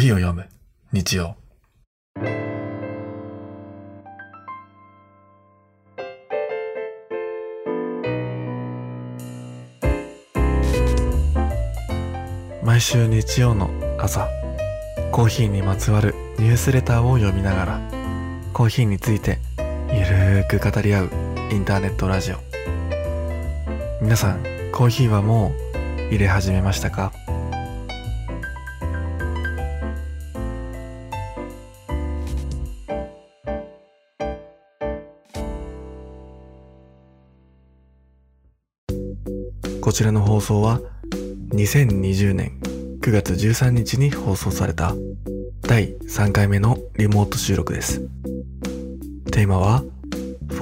コーヒーを読む。日曜。毎週日曜の朝コーヒーにまつわるニュースレターを読みながらコーヒーについてゆるーく語り合うインターネットラジオ。皆さんコーヒーはもう入れ始めましたか？こちらの放送は2020年9月13日に放送された第3回目のリモート収録です。テーマはフォ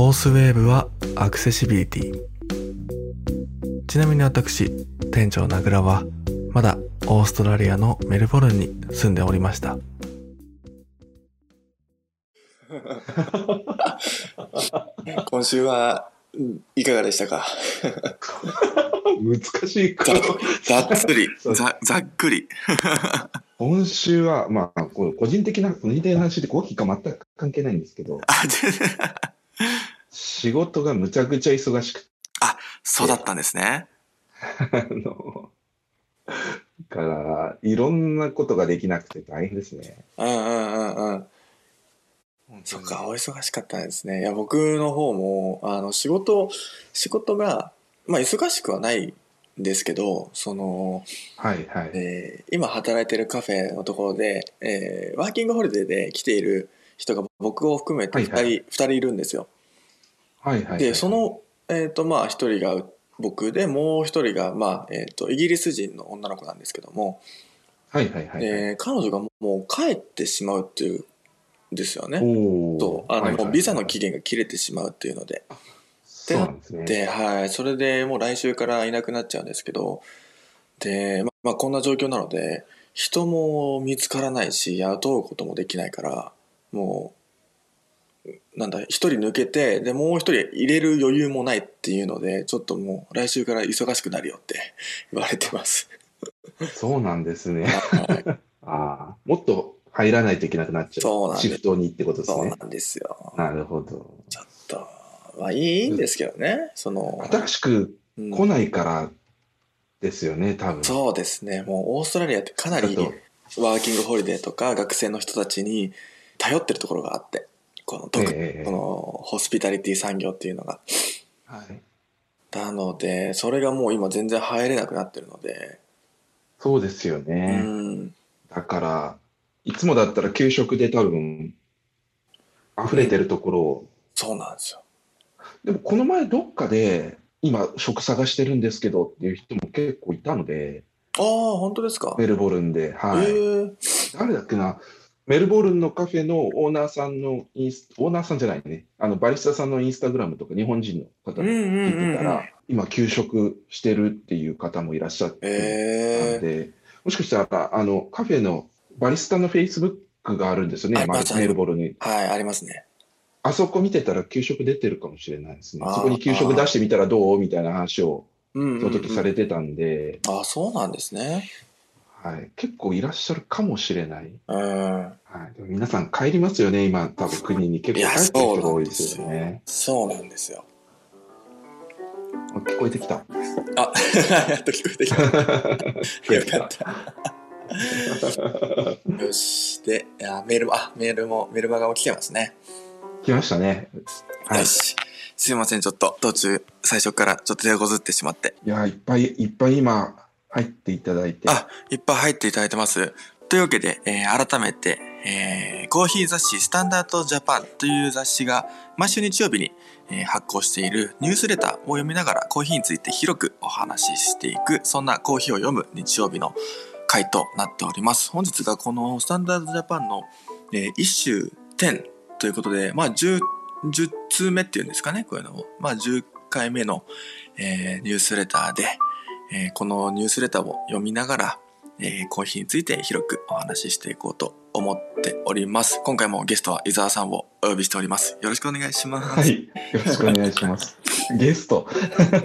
ースウェーブはアクセシビリティ。ちなみに私店長名倉はまだオーストラリアのメルボルンに住んでおりました。今週はいかがでしたか？難しいか。ざ ざっくり。ざざっくり。今週は、まあ、個人的な、個人的な話でコーヒーか全く関係ないんですけど、仕事がむちゃくちゃ忙しくて、そうだったんですね。あの、だから、いろんなことができなくて大変ですね。うんうんうんうん。そっかお忙しかったんですね。いや僕の方もあの仕事仕事がまあ忙しくはないんですけどそのはいはい。えー今働いてるカフェのところで、えーワーキングホリデーで来ている人が僕を含めて2人,、はいはい2人いるんですよ。はいはいはい。でそ、の、えーとまあ、1人が僕でもう1人が、まあえー、とイギリス人の女の子なんですけども、はいはいはい。で彼女がもう帰ってしまうっていうんですよね。おそうあの、はいはいもうビザの期限が切れてしまうっていうので。そうなんですね。で、はい、それでもう来週からいなくなっちゃうんですけど、で、ままあ、こんな状況なので、人も見つからないし、雇うこともできないから、もう、なんだ、一人抜けて、で、もう一人入れる余裕もないっていうので、ちょっともう来週から忙しくなるよって言われてます。そうなんですね。はい、ああ、もっと入らないといけなくなっちゃう。そうなんシフトにってことですね。そうなんですよ。なるほど。ちょっと、まあいいんですけどね、その、新しくうん来ないからですよね、多分。そうですね、もうオーストラリアってかなりワーキングホリデーとか学生の人たちに頼ってるところがあって、この特にええこのホスピタリティ産業っていうのが。はい。なので、それがもう今全然入れなくなってるので、そうですようね。ん、だから、いつもだったら給食で多分、溢れてるところを、そうなんですよ。でもこの前どっかで、今職探してるんですけどっていう人も結構いたので、ああ、本当ですか？メルボルンで、はい。ええ誰だっけな、メルボルンのカフェのオーナーさんのインス、オーナーさんじゃないね、あのバリスタさんのインスタグラムとか日本人の方にうんうんうん聞いてたら、うん今休職してるっていう方もいらっしゃって、ええなんで、もしかしたら、あの、カフェのバリスタのフェイスブックがあるんですよね、メルボルンに。はい、ありますね。あそこ見てたら給食出てるかもしれないですねそこに給食出してみたらどう？みたいな話をうんうん、その時さうん。れてたんで、ああ、そうなんですね。はい、結構いらっしゃるかもしれない。うん。はい、皆さん帰りますよね、今、多分国に結構帰ってる人が多いですすよよね。。そうなんですよ。あ聞こえてきた。あ、やっと 聞こえてきた。よかった。よし。で、いやメールも、あ、メールも、メールマガも来てますね。来ましたね。はいよ。し。すいません、ちょっと途中、最初からちょっと手こずってしまって。いや、いっぱいいっぱい今入っていただいて。あ、いっぱい入っていただいてます。というわけで、えー改めて、えーコーヒー雑誌スタンダードジャパンという雑誌が毎週日曜日に、えー発行しているニュースレターを読みながらコーヒーについて広くお話ししていく、そんなコーヒーを読む日曜日の回となっております。本日がこのスタンダードジャパンの、えー、一週10ということで、まあ10、10通目っていうんですかね、こういうのを。まあ10回目の、えーニュースレターで、えーこのニュースレターを読みながら、えーコーヒーについて広くお話ししていこうと思っております。今回もゲストは伊沢さんをお呼びしております。よろしくお願いします。はい。よろしくお願いします。ゲスト。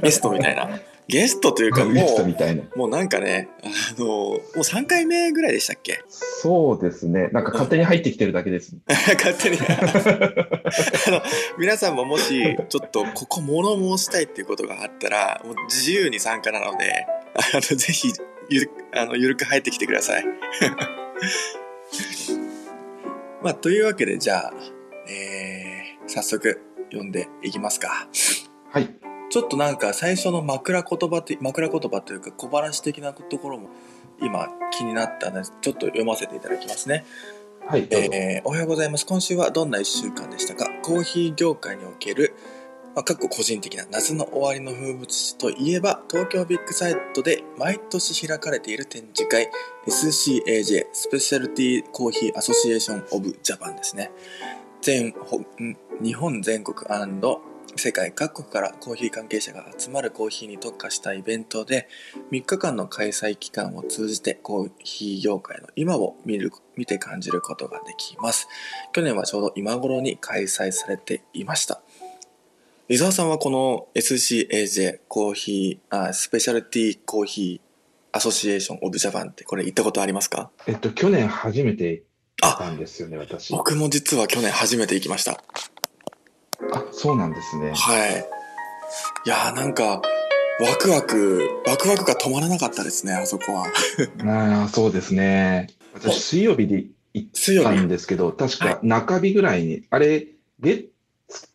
ゲストみたいな。ゲストというかもゲストみう、たいな。もうなんかね、あの、もう3回目ぐらいでしたっけ？そうですね。なんか勝手に入ってきてるだけです。勝手に。あの、皆さんももし、ちょっとここ物申したいっていうことがあったら、もう自由に参加なので、あの、ぜひ、ゆる、あの、ゆるく入ってきてください。まあ、というわけで、じゃあ、えー、早速読んでいきますか。はい。ちょっとなんか最初の枕言葉って、枕言葉というか小話的なところも今気になったので、ちょっと読ませていただきますね。はい。えーおはようございます。今週はどんな1週間でしたか？コーヒー業界における、まあ、個人的な夏の終わりの風物詩といえば、東京ビッグサイトで毎年開かれている展示会、SCAJ、スペシャルティーコーヒーアソシエーションオブジャパンですね。全日本全国世界各国からコーヒー関係者が集まるコーヒーに特化したイベントで3日間の開催期間を通じてコーヒー業界の今を見る見て感じることができます。去年はちょうど今頃に開催されていました。伊沢さんはこの SCAJ コーヒーあスペシャルティーコーヒーアソシエーションオブジャパンってこれ行ったことありますか？えっと、去年初めて行ったんですよね、私。僕も実は去年初めて行きましたあ、そうなんですね。はい。いやーなんか、ワクワク、ワクワクが止まらなかったですね、あそこは。ああ、そうですね。私、水曜日で行ったんですけど、確か中日ぐらいに、あれ、月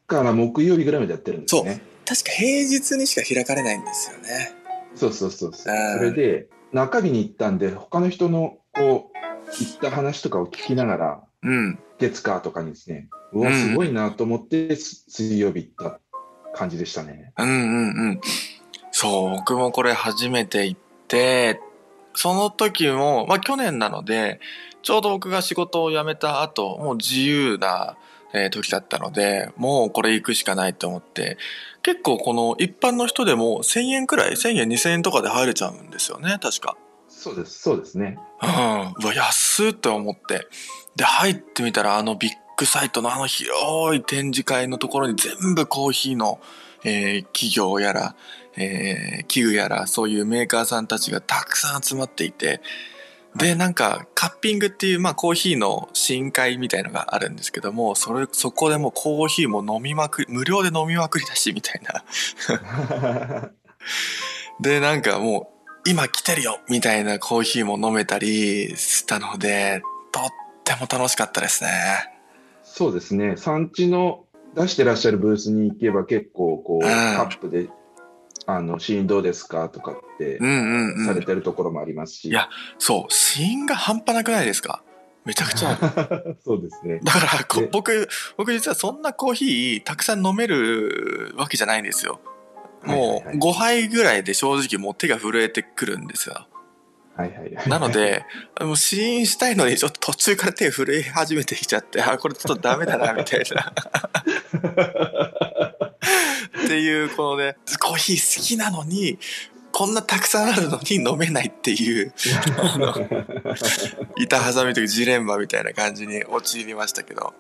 から木曜日ぐらいまでやってるんですよね。確か平日にしか開かれないんですよね。そうそうそうそう。うんそれで、中日に行ったんで、他の人の、こう、行った話とかを聞きながら、うん。月火とかにですね、うわ、うんすごいなと思って、す水曜日行った感じでしたね。うんうんうん。そう、僕もこれ初めて行って、その時も、まあ去年なので、ちょうど僕が仕事を辞めた後、もう自由な、えー時だったので、もうこれ行くしかないと思って、結構この一般の人でも1000円くらい、1000円2000円とかで入れちゃうんですよね、確か。そうです、そうですね。うん。うわ、安っって思って。で、入ってみたら、あのビッグサイトのあの広い展示会のところに全部コーヒーの、えー企業やら、えー器具やら、そういうメーカーさんたちがたくさん集まっていて、で、なんか、カッピングっていう、まあ、コーヒーの深海みたいのがあるんですけども、それ、そこでもうコーヒーも飲みまくり、無料で飲みまくりだし、みたいな。で、なんかもう、今来てるよみたいなコーヒーも飲めたりしたので、とっても楽しかったですね。そうですね。産地の出してらっしゃるブースに行けば結構こう、うんカップで、あの、シーンどうですかとかってうんうんされうん。てるところもありますし。いやそう、シーンが半端なくないですか？めちゃくちゃ。そうですね。だから僕、僕実はそんなコーヒーたくさん飲めるわけじゃないんですよ。もう5杯ぐらいで正直もう手が震えてくるんですよ。はいはいはい。なので、もう試飲したいのにちょっと途中から手震え始めてきちゃって、あ、これちょっとダメだな、みたいな。っていう、このね、コーヒー好きなのに、こんなたくさんあるのに飲めないっていう、板挟みというジレンマみたいな感じに陥りましたけど。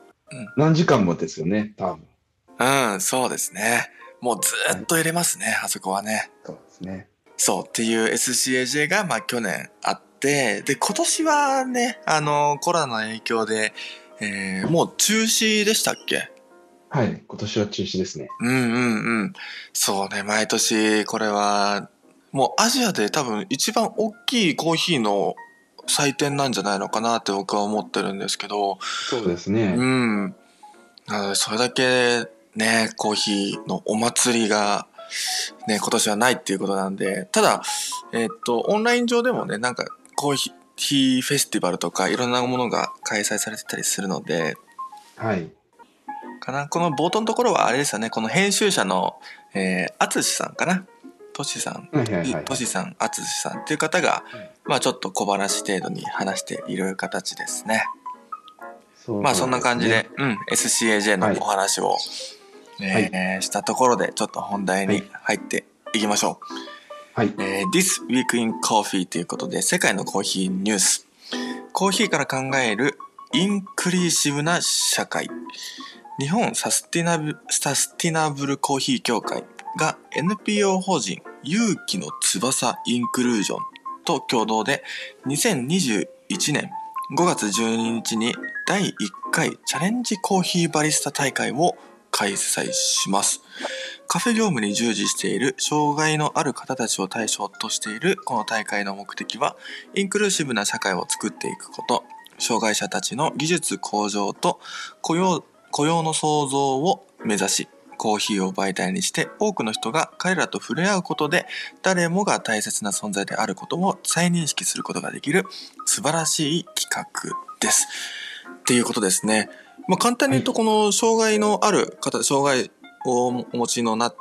何時間もですよね、多分。うん、そうですね。もうずーっと入れますね、あそこはね。そうですね。そうっていう SCAJ がまあ去年あって、で、今年はね、あの、コロナの影響で、えーもう中止でしたっけ？はい。今年は中止ですね。うんうんうん。そうね、毎年これは、もうアジアで多分一番大きいコーヒーの祭典なんじゃないのかなって僕は思ってるんですけど、そうですね。うん。なので、それだけね、コーヒーのお祭りが、ね、今年はないっていうことなんで、ただ、えっと、オンライン上でもね、なんか、コーヒーフェスティバルとか、いろんなものが開催されてたりするので、はい。かな。この冒頭のところはあれですよね、この編集者の、えー、あつしさんかな。としさん。はいはいはいはいとしさん、あつしさんっていう方が、まあちょっと小話程度に話している形ですね。そうまあそんな感じで、うん、SCAJ のお話を、えーしたところで、ちょっと本題に入っていきましょう。はい。えー This Week in Coffee ということで、世界のコーヒーニュース。コーヒーから考えるインクリーシブな社会。日本サスティナブサスティナブルコーヒー協会が NPO 法人勇気の翼インクルージョンと共同で2021年5月12日に第1回チャレンジコーヒーバリスタ大会を開催します。カフェ業務に従事している障害のある方たちを対象としているこの大会の目的は、インクルーシブな社会を作っていくこと、障害者たちの技術向上と雇用雇用の創造を目指し、コーヒーを媒体にして多くの人が彼らと触れ合うことで誰もが大切な存在であることを再認識することができる素晴らしい企画です。っていうことですね。まあ、簡単に言うとこの障害のある方、障害をお持ちのな、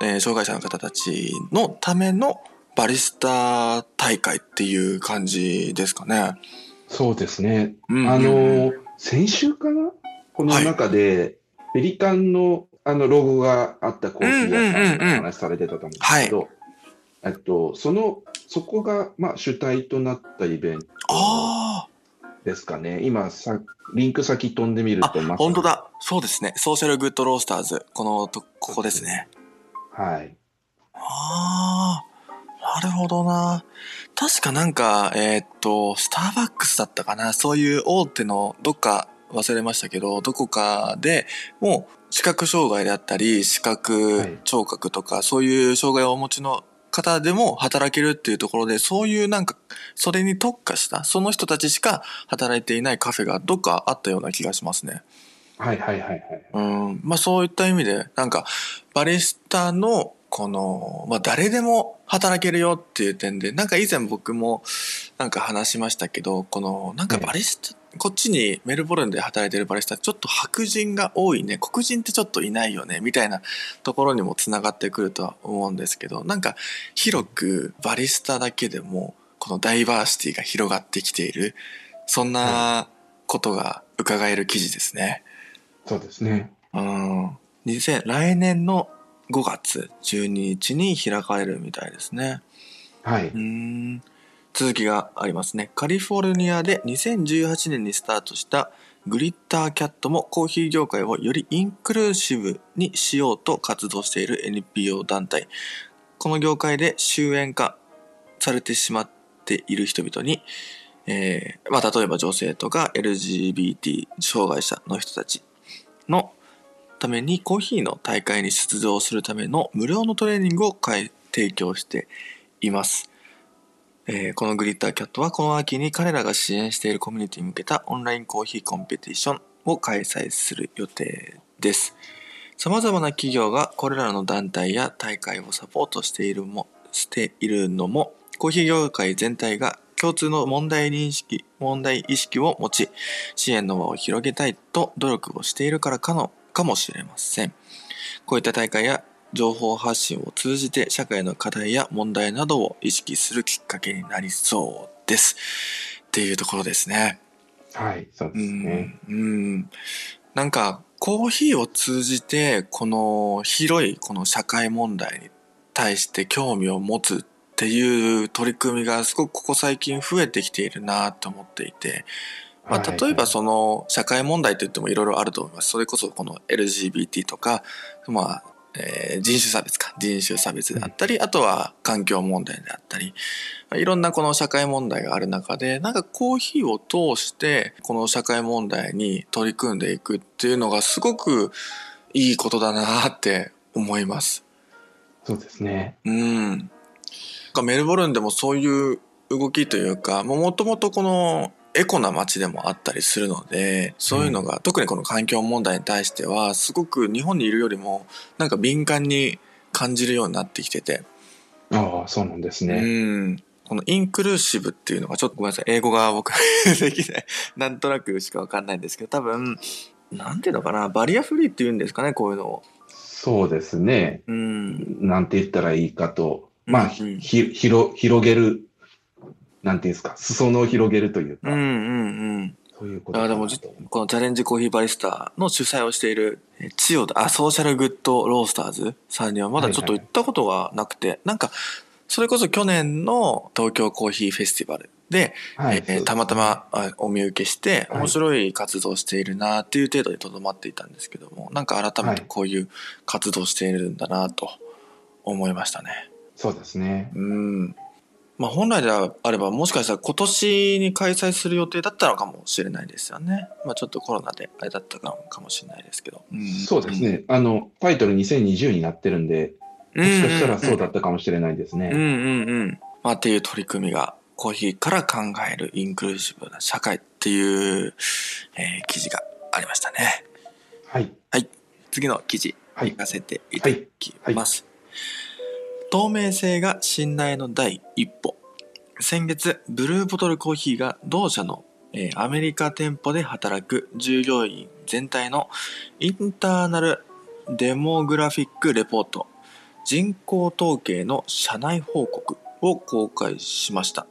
えー障害者の方たちのためのバリスタ大会っていう感じですかね。そうですね。うんあの、先週かなこの中で、ペリカンのあのロゴがあったコーヒー屋さんの話されてたと思うんですけど、えっと、その、そこが、まあ、主体となったイベントあですかね。今さ、リンク先飛んでみるあ、と、ま本当。だ。そうですね。ソーシャルグッドロースターズ。このと、ここですね。はい。ああ、なるほどな。確かなんか、えーっと、スターバックスだったかな。そういう大手のどっか忘れましたけど、どこかでもう視覚障害であったり、視は覚い聴覚とか、そういう障害をお持ちの方でも働けるっていうところで、そういうなんか、それに特化した、その人たちしか働いていないカフェがどっかあったような気がしますね。はいはいはいはい。うん、まあそういった意味で、なんか、バリスタの、この、まあ誰でも働けるよっていう点で、なんか以前僕もなんか話しましたけど、この、なんかバリスタ、こっちにメルボルンで働いてるバリスタ、ちょっと白人が多いね、黒人ってちょっといないよね、みたいなところにもつながってくるとは思うんですけど、なんか広くバリスタだけでも、このダイバーシティが広がってきている、そんなことが伺える記事ですね。そうですね。うん。2000来年の5月12日に開かれるみたいですね。はい。うーん。続きがありますね。カリフォルニアで2018年にスタートしたグリッターキャットもコーヒー業界をよりインクルーシブにしようと活動している NPO 団体。この業界で終焉化されてしまっている人々に、えーまあ、例えば女性とか LGBT 障害者の人たちのためにコーヒーの大会に出場するための無料のトレーニングを提供しています。えーこのグリッターキャットはこの秋に彼らが支援しているコミュニティに向けたオンラインコーヒーコンペティションを開催する予定です。様々な企業がこれらの団体や大会をサポートしているも、しているのも、コーヒー業界全体が共通の問題認識、問題意識を持ち、支援の輪を広げたいと努力をしているからかの、かもしれません。こういった大会や情報発信を通じて社会の課題や問題などを意識するきっかけになりそうです。っていうところですね。はい。そううですね。ん。うん。なんか、コーヒーを通じて、この広いこの社会問題に対して興味を持つっていう取り組みがすごくここ最近増えてきているなと思っていて、まあ、はい例えばその社会問題といってもいろいろあると思います。それこそこの LGBT とか、まあ、えー人種差別か。人種差別であったり、あとは環境問題であったり、まあいろんなこの社会問題がある中で、なんかコーヒーを通して、この社会問題に取り組んでいくっていうのがすごくいいことだなって思います。そうですね。うん。メルボルンでもそういう動きというか、もともとこのエコな街でもあったりするので、そういうのが、特にこの環境問題に対しては、すごく日本にいるよりも、なんか敏感に感じるようになってきてて、ああ、そうなんですね。うん。このインクルーシブっていうのが、ちょっとごめんなさい、英語が僕できない、なんとなくしかわかんないんですけど、多分、なんていうのかな、バリアフリーっていうんですかね、こういうのを。そうですね。うん。なんて言ったらいいかと。まあ、うんうんひ、広、広げる。なんていうんですか。裾野を広げるというか。うんうんうん。そういうことかなあでも。このチャレンジコーヒーバリスタの主催をしているえ千代田あソーシャルグッドロースターズ？さんにはまだちょっと行ったことがなくて、なんかそれこそ去年の東京コーヒーフェスティバルで、はい。えーたまたまあお見受けしてはい面白い活動しているなっていう程度にとどまっていたんですけどもなんか改めてこういう活動しているんだなと思いましたね。そうですね。うん。まあ本来であればもしかしたら今年に開催する予定だったのかもしれないですよね。まあちょっとコロナであれだったのかもしれないですけど。うん、そうですね。あの、タイトル2020になってるんで、もしかしたらそうだったかもしれないですね。うんうんうん。まあっていう取り組みがコーヒーから考えるインクルーシブな社会っていう、えー、記事がありましたね。はい。はい。次の記事、行かせていただきます。透明性が信頼の第一歩。先月、ブルーボトルコーヒーが同社の、えー、アメリカ店舗で働く従業員全体のインターナルデモグラフィックレポート人口統計の社内報告を公開しました。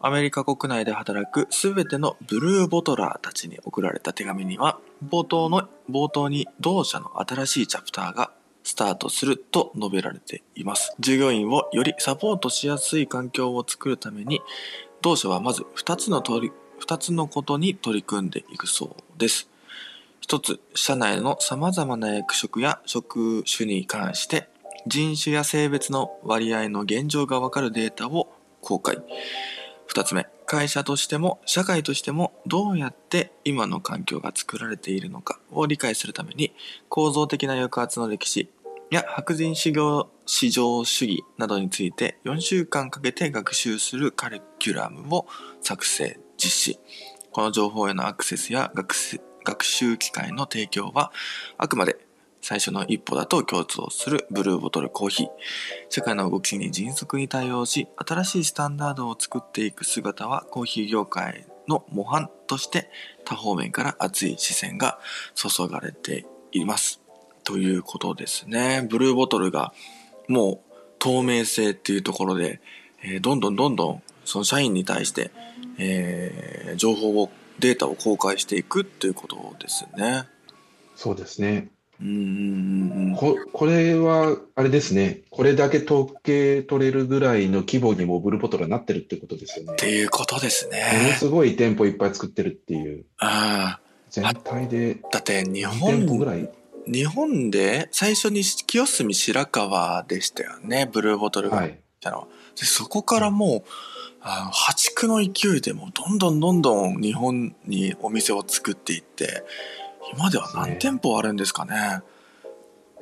アメリカ国内で働くすべてのブルーボトラーたちに送られた手紙には、冒頭の、冒頭に同社の新しいチャプターがスタートすると述べられています。従業員をよりサポートしやすい環境を作るために、同社はまず2つの取り、2つのことに取り組んでいくそうです。1つ、社内の様々な役職や職種に関して人種や性別の割合の現状がわかるデータを公開。二つ目、会社としても社会としてもどうやって今の環境が作られているのかを理解するために構造的な抑圧の歴史や白人市場市場主義などについて4週間かけて学習するカリキュラムを作成実施この情報へのアクセスや学習機会の提供はあくまで最初の一歩だと共通するブルーボトルコーヒー。社会の動きに迅速に対応し、新しいスタンダードを作っていく姿はコーヒー業界の模範として多方面から熱い視線が注がれています。ということですね。ブルーボトルがもう透明性っていうところで、えー、どんどんどんどんその社員に対して、えー、情報をデータを公開していくっていうことですね。そうですね。うんうんうんここれは、あれですね、これだけ統計取れるぐらいの規模にもブルーボトルはなってるってことですよね。っていうことですね。ものすごい店舗いっぱい作ってるっていう。ああ。全体で。だって日本、店舗ぐらい。日本で最初に清澄白河でしたよね、ブルーボトルがは。はい、でそこからもう、あの破竹の勢いでもどんどんどんどん日本にお店を作っていって、今では何店舗あるんですかね。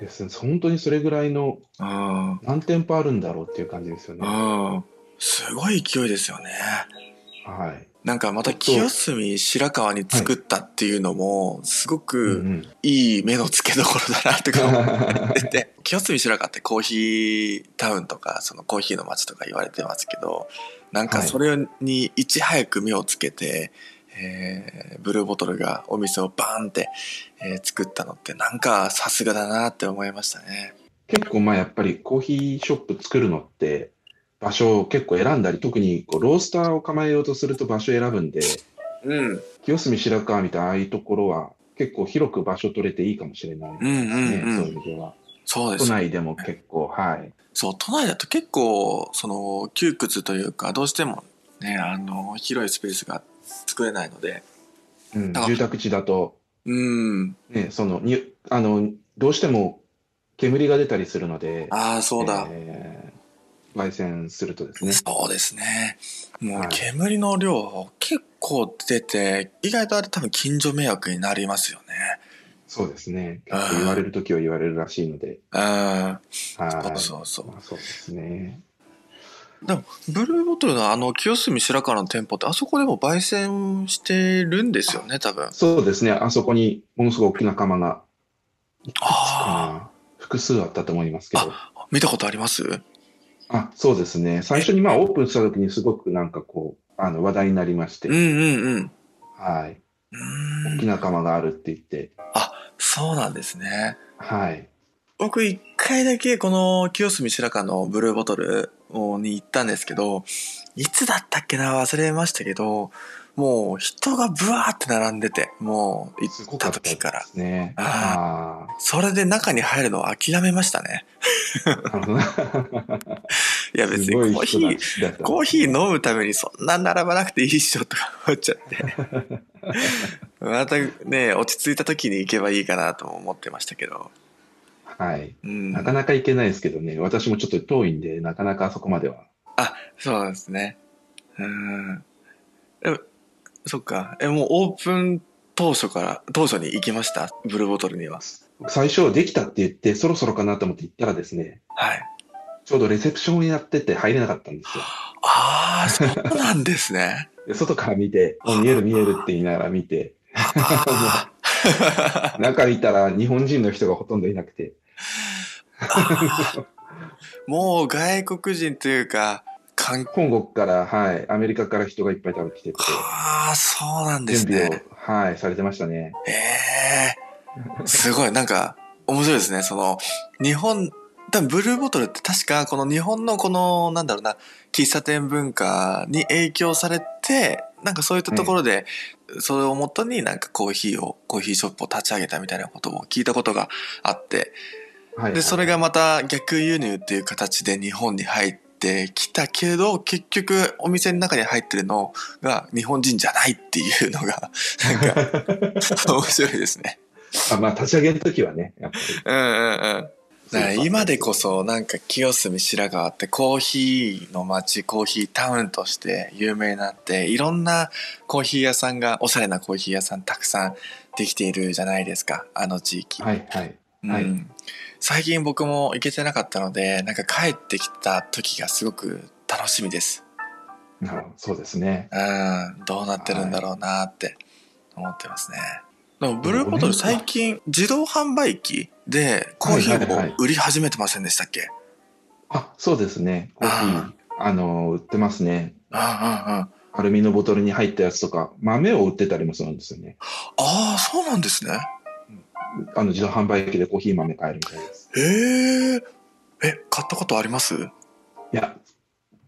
ですね。本当にそれぐらいの、うん。何店舗あるんだろうっていう感じですよね。うん。すごい勢いですよね。はい。なんかまた清澄白河に作ったっていうのも、すごくいい目の付けどころだなって思ってて、清澄白河ってコーヒータウンとか、そのコーヒーの街とか言われてますけど、なんかそれにいち早く目をつけて、えー、ブルーボトルがお店をバーンって、えー、作ったのってなんかさすがだなって思いましたね。結構まあやっぱりコーヒーショップ作るのって場所を結構選んだり、特にこうロースターを構えようとすると場所選ぶんで、うん、清澄白河みたいなああいうところは結構広く場所取れていいかもしれないですね、うんうんうん、そういう意味では。そうです、ね、都内でも結構、はい。そう、都内だと結構、その、窮屈というか、どうしてもね、あの、広いスペースが作れないので。うん、住宅地だと、うん。ね、その、に、あの、どうしても煙が出たりするので。ああ、そうだ。えー、焙煎するとですね。そうですね。もう煙の量、結構出て、意外とあれ多分近所迷惑になりますよね。そうですね。結構言われる時は言われるらしいので。ああ。そうそうそう。まあ、そうですね。でも、ブルーボトルのあの、清澄白河の店舗って、あそこでも焙煎してるんですよね、多分。そうですね。あそこにものすごい大きな窯が、ああ。複数あったと思いますけど。見たことあります？あ、そうですね。最初にまあオープンした時にすごくなんかこう、あの話題になりまして。うんうんうん。はい。大きな窯があるって言って。あ、そうなんですね。はい。僕一回だけこの清澄白河のブルーボトルに行ったんですけど、いつだったっけな忘れましたけど、もう人がブワーって並んでて、もう行った時から。ね、ああ。それで中に入るのを諦めましたね。いや別にコーヒー、コーヒー飲むためにそんな並ばなくていいっしょとか思っちゃって。またね、落ち着いた時に行けばいいかなと思ってましたけど。はい。うん、なかなか行けないですけどね、私もちょっと遠いんで、なかなかあそこまでは。あ、そうですね。うん。え、そっか。え、もうオープン当初から、当初に行きました？ブルーボトルには。最初できたって言って、そろそろかなと思って行ったらですね。はい。ちょうどレセプションをやってて入れなかったんですよ。ああ、そうなんですね。外から見て、見える見えるって言いながら見て。中にいたら日本人の人がほとんどいなくて。もう外国人というか、韓国から、はい、アメリカから人がいっぱい食べてきてて。ああ、そうなんですね。準備を、はい、されてましたね。ええー、すごい、なんか、面白いですね。その、日本、多分ブルーボトルって確かこの日本のこの、なんだろうな、喫茶店文化に影響されて、なんかそういったところで、それをもとになんかコーヒーを、コーヒーショップを立ち上げたみたいなことを聞いたことがあって、はいはい、で、それがまた逆輸入っていう形で日本に入ってきたけど、結局お店の中に入ってるのが日本人じゃないっていうのが、なんか、面白いですね。あまあ、立ち上げるときはね、やっぱり。うんうんうん。今でこそなんか清澄白河ってコーヒーの街コーヒータウンとして有名になっていろんなコーヒー屋さんがおしゃれなコーヒー屋さんたくさんできているじゃないですかあの地域。はいはい。うん、最近僕も行けてなかったのでなんか帰ってきた時がすごく楽しみです。そうですね。うん、どうなってるんだろうなって思ってますね。でもブルーボトル最近自動販売機でコーヒーを売り始めてませんでしたっけ、あ、そうですね。コーヒー、あの、売ってますね。アルミのボトルに入ったやつとか、豆を売ってたりもするんですよね。ああ、そうなんですね。あの、自動販売機でコーヒー豆買えるみたいです。へえ。え、買ったことあります？いや、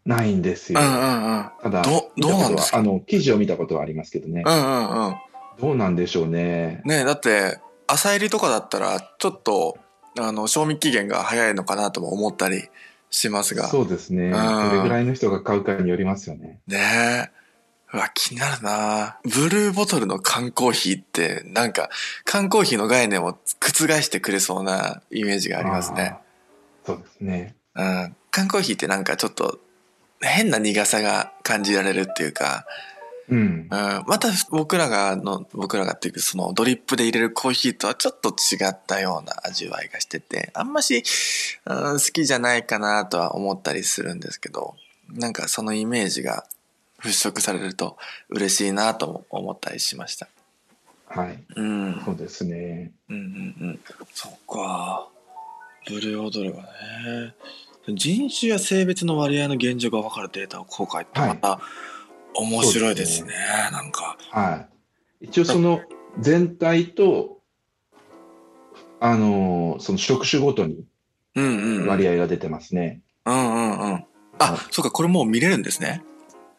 ないんですよ。うんうんうん。ただ、どどうなんですか？あの、記事を見たことはありますけどね。うんうんうん。どうなんでしょうね。ねだって、朝入りとかだったら、ちょっと、あの、賞味期限が早いのかなとも思ったりしますが。そうですね。どれぐらいの人が買うかによりますよね。ねうわ、気になるなブルーボトルの缶コーヒーって、なんか、缶コーヒーの概念を覆してくれそうなイメージがありますね。そうですね。うん。缶コーヒーってなんかちょっと、変な苦さが感じられるっていうか、うん、うん、また僕らがの僕らがっていうかそのドリップで入れるコーヒーとはちょっと違ったような味わいがしててあんまし、うん、好きじゃないかなとは思ったりするんですけどなんかそのイメージが払拭されると嬉しいなと思ったりしました。はい、うん、そうですね。うんうんうん。そっか。ブルーオドルがね。人種や性別の割合の現状が分かるデータを公開ってまた、はい。面白いですね、すね。なんか。はい。一応その全体と、あのー、その職種ごとに割合が出てますね。うんうんうん。あ、そうか、これもう見れるんですね。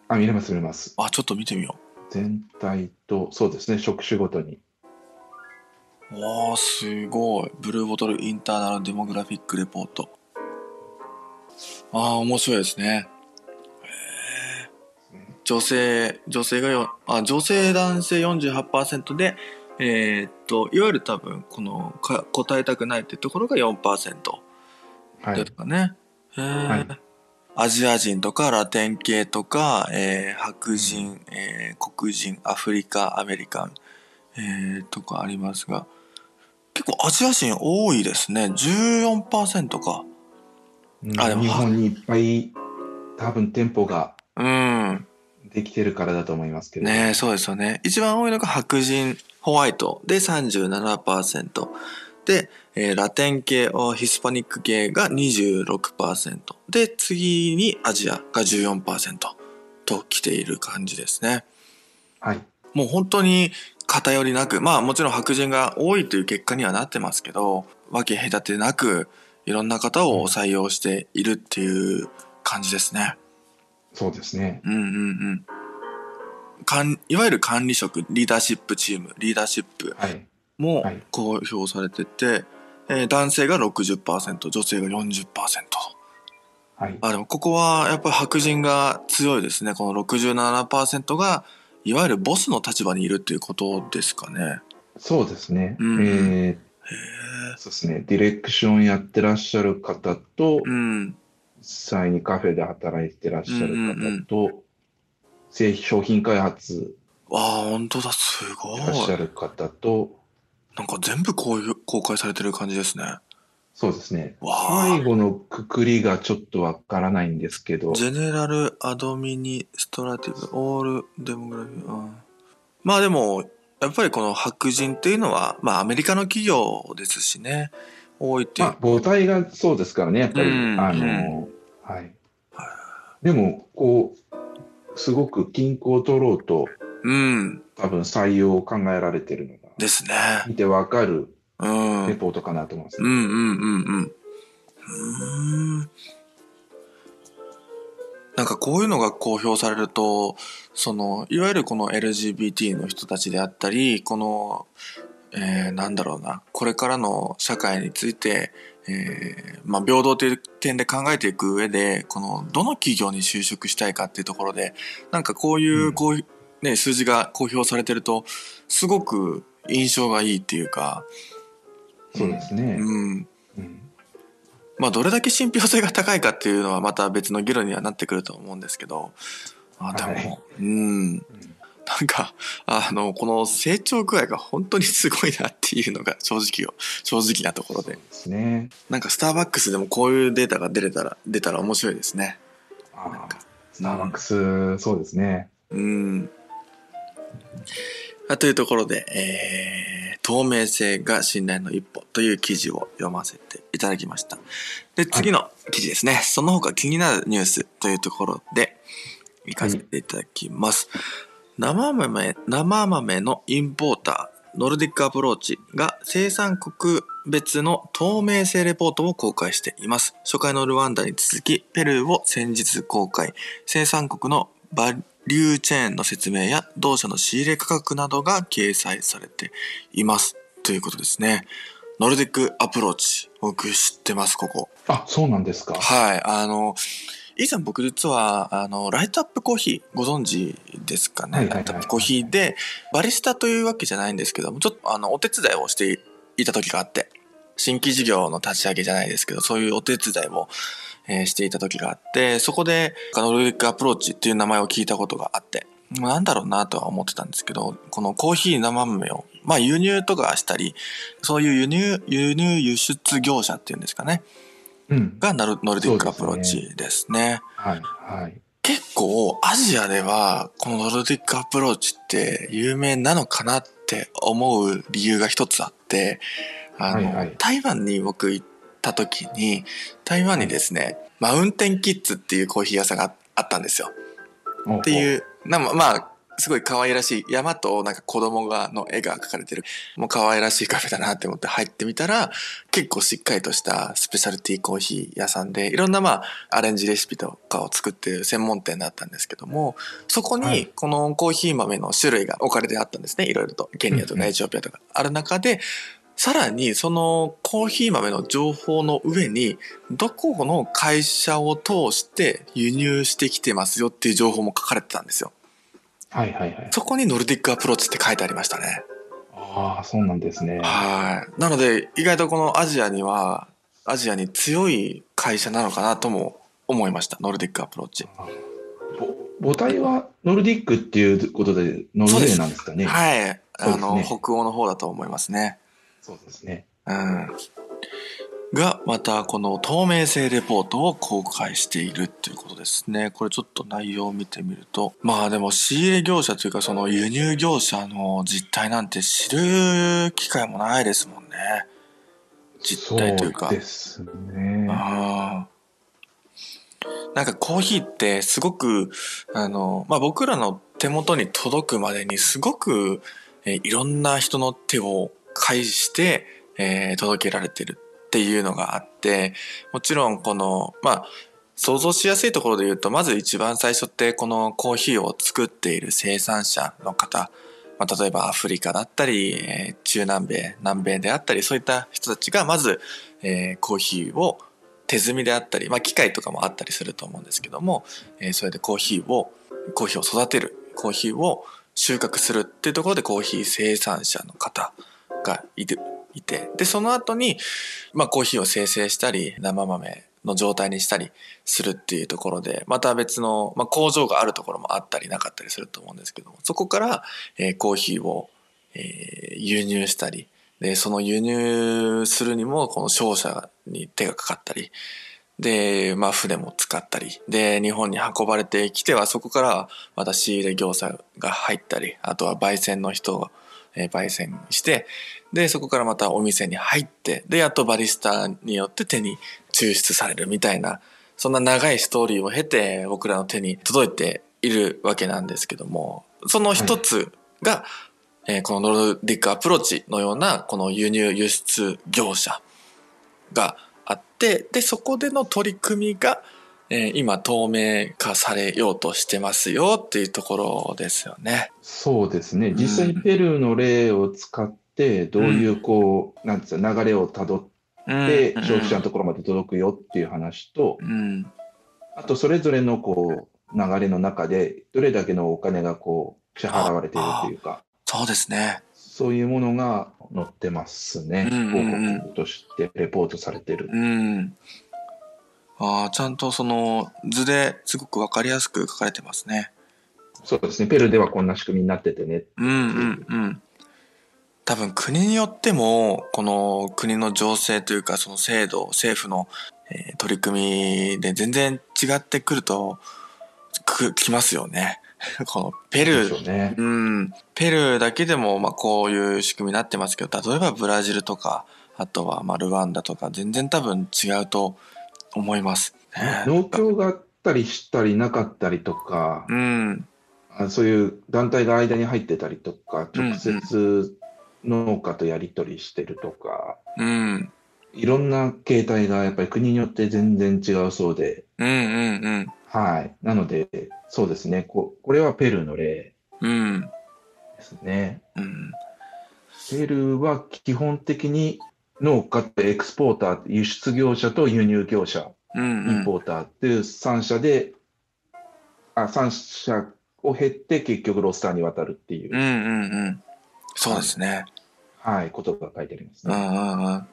あ、見れます見れます。あ、ちょっと見てみよう。全体と、そうですね、職種ごとに。わあ、すごい。ブルーボトルインターナルデモグラフィックレポート。ああ、面白いですね。女性、女性がよ、あ、女性男性48%で、えー、っと、いわゆる多分、この、か答えたくないってところが4%ですかね。はい、アジア人とかラテン系とか、えー、白人、えー、黒人、アフリカ、アメリカン、えー、とかありますが、結構アジア人多いですね。14%か。あでも日本にいっぱい多分店舗がうん。できてるからだと思いますけど。ねそうですよね。一番多いのが白人ホワイトで37%。で、えー、ラテン系、ヒスパニック系が26%。で、次にアジアが14%と来ている感じですね。はい。もう本当に偏りなく、まあもちろん白人が多いという結果にはなってますけど、分け隔てなくいろんな方を採用しているっていう感じですね。そうですね。うんうんうん。かんいわゆる管理職、リーダーシップチーム、リーダーシップも公表されてて、はい、えー、男性が60%、女性が40%。はい、あでもここはやっぱり白人が強いですね。この67%がいわゆるボスの立場にいるっていうことですかね。そうですね。うん、えー、へそうですね。ディレクションやってらっしゃる方と、うん。実際にカフェで働いてらっしゃる方と、製商品開発わあ、本当だ、すごい。いらっしゃる方と、なんか全部公公開されてる感じですね。そうですね。わ最後のくくりがちょっとわからないんですけど、ジェネラルアドミニストラティブオールデモグラフィー、うんまあでもやっぱりこの白人っていうのはまあアメリカの企業ですしね多いっていう、まあ、母体がそうですからね、やっぱり。うんあの、はい。でも、こう、すごく均衡を取ろうと、うん多分採用を考えられてるのが、ですね。見てわかるうん。レポートかなと思います。うんうんうんうん。うーん。なんかこういうのが公表されるとそのいわゆるこの LGBT の人たちであったりこの、えーなんだろうなこれからの社会について、えーまあ、平等という点で考えていく上でこのどの企業に就職したいかっていうところでなんかこういううん。こう、ね、数字が公表されてるとすごく印象がいいっていうか、そうですね。うん、うんまあどれだけ信憑性が高いかっていうのはまた別の議論にはなってくると思うんですけど、あでも、はいうん、なんか、あの、この成長具合が本当にすごいなっていうのが正直よ、正直なところで。ですね。なんかスターバックスでもこういうデータが出れたら、出たら面白いですね。あースターバックス、そうですね。うん。あというところで、えー、透明性が信頼の一歩という記事を読ませていただきました。で、次の記事ですね。その他気になるニュースというところで、行かせていただきます。生豆、生豆のインポーター、 Nordic Approach が生産国別の透明性レポートを公開しています。初回のルワンダに続き、ペルーを先日公開。生産国のバリューチェーンの説明や同社の仕入れ価格などが掲載されています。ということですね。 Nordic Approach。僕知ってます、ここ。あ、そうなんですか。はい。あの、以前僕実は、あの、 Light Up Coffee ご存知ですかね？ Light Up Coffee で、バリスタというわけじゃないんですけども、ちょっとあの、お手伝いをしていた時があって、新規事業の立ち上げじゃないですけど、そういうお手伝いを、えーしていた時があって、そこで、 Nordic Approach っていう名前を聞いたことがあって、なんだろうなとは思ってたんですけど、このコーヒー生豆を、まあ輸入とかしたり、そういう輸入、輸入輸出業者っていうんですかね。うん。がナル Nordic Approach ですね。はい、はい。結構アジアではこの Nordic Approach って有名なのかなって思う理由が一つあって、あの、はいはい台湾に僕行った時に、台湾にですね、 Mountain Kids っていうコーヒー屋さんがあったんですよ。っっていう、なままあ、すごい可愛らしい山となんか子供がの絵が描かれてる、もう可愛らしいカフェだなって思って入ってみたら、結構しっかりとしたスペシャルティーコーヒー屋さんで、いろんなまあ、アレンジレシピとかを作ってる専門店だったんですけども、そこにはいこのコーヒー豆の種類が置かれてあったんですね。いろいろと。ケニアとかエチオピアとかある中で、さらにそのコーヒー豆の情報の上に、どこの会社を通して輸入してきてますよっていう情報も書かれてたんですよ。はい、はい、はい。そこにノルディックアプローチって書いてありましたね。ああ、そうなんですね。はい。なので、意外とこのアジアには、アジアに強い会社なのかなとも思いました。ノルディックアプローチ。ぼ母体はノルディックっていうことで、ノルウェーなんですかね。はい。あの、北欧の方だと思いますね。そうですね。うん。が、またこの透明性レポートを公開しているっていうことですね。これちょっと内容を見てみると。まあでも仕入れ業者というかその輸入業者の実態なんて知る機会もないですもんね。実態というか。そうですね。あーなんかコーヒーってすごく、あの、まあ、僕らの手元に届くまでにすごく、えーいろんな人の手を介して、えー届けられてるっていうのがあって、もちろんこの、まあ、想像しやすいところで言うと、まず一番最初ってこのコーヒーを作っている生産者の方、まあ、例えばアフリカだったり、えー中南米、南米であったり、そういった人たちがまず、えーコーヒーを手摘みであったり、まあ、機械とかもあったりすると思うんですけども、えーそれでコーヒーを、コーヒーを育てる、コーヒーを収穫するっていうところでコーヒー生産者の方がいる、いて、で、その後に、まあコーヒーを生成したり、生豆の状態にしたりするっていうところで、また別の、まあ、工場があるところもあったりなかったりすると思うんですけども、そこから、えー、コーヒーを、えー、輸入したり、で、その輸入するにも、この商社に手がかかったり、で、まあ船も使ったり、で、日本に運ばれてきては、そこからまた仕入れ業者が入ったり、あとは焙煎の人が、えー、焙煎して、で、そこからまたお店に入って、で、やっとバリスタによって手に抽出されるみたいな、そんな長いストーリーを経て僕らの手に届いているわけなんですけども、その一つが、はい、えー、このノルディックアプローチのようなこの輸入輸出業者があって、で、そこでの取り組みが、えー、今透明化されようとしてますよっていうところですよね。そうですね。実際にペルーの例を使って、どういうこう、うん、なんですか、流れをたどって、消費者のところまで届くよっていう話と、あとそれぞれのこう流れの中で、どれだけのお金がこう支払われているというか、そうですね。そういうものが載ってますね。報告としてレポートされてる。うん、ああ、ちゃんとその図ですごくわかりやすく書かれてますね。そうですね。ペルーではこんな仕組みになっててね。うんうんうん。多分国によっても、この国の情勢というか、その制度、政府の、えー、取り組みで全然違ってくると、く、きますよね。このペルー、ね、うん、ペルーだけでも、まあこういう仕組みになってますけど、例えばブラジルとか、あとはまあルワンダとか、全然多分違うと思います。農協があったりしたりなかったりとか、うん、そういう団体が間に入ってたりとか、直接農家とやり取りしてるとか、うん、いろんな形態がやっぱり国によって全然違うそうで、うんうんうん、はい。なので、そうですね。ここれはペルーの例ですね。うん、ペルーは基本的に農家とエクスポーター、輸出業者と輸入業者、うんうん、インポーターっていう3社で、あ、3社を経って結局ロスターに渡るっていう。うんうんうん。そうですね。はい、ことが書いてありますね。うんうんうん。